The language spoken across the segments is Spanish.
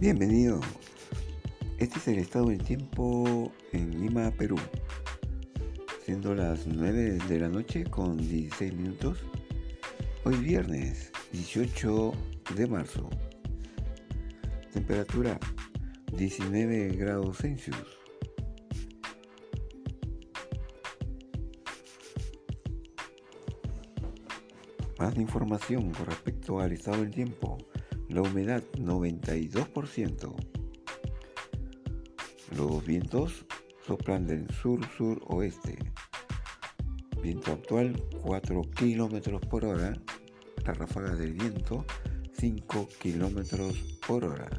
Bienvenido. Este es el estado del tiempo en Lima, Perú. Siendo las 9 de la noche con 16 minutos. Hoy viernes 18 de marzo. Temperatura 19 grados Celsius. Más información con respecto al estado del tiempo la humedad 92%. Los vientos soplan del sur-sur-oeste. Viento actual 4 km por hora. La ráfaga del viento 5 km por hora.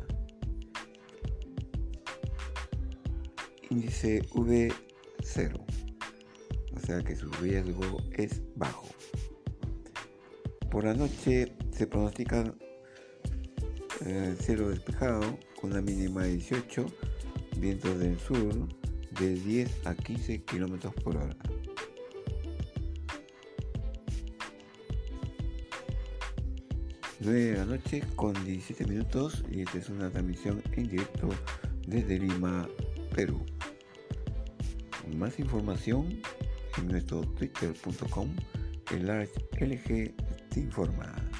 Índice V0. O sea que su riesgo es bajo. Por la noche se pronostican eh, cielo despejado con una mínima de 18, vientos del sur de 10 a 15 km por hora. de la noche con 17 minutos y esta es una transmisión en directo desde Lima, Perú. Más información en nuestro twitter.com, el LG te informa.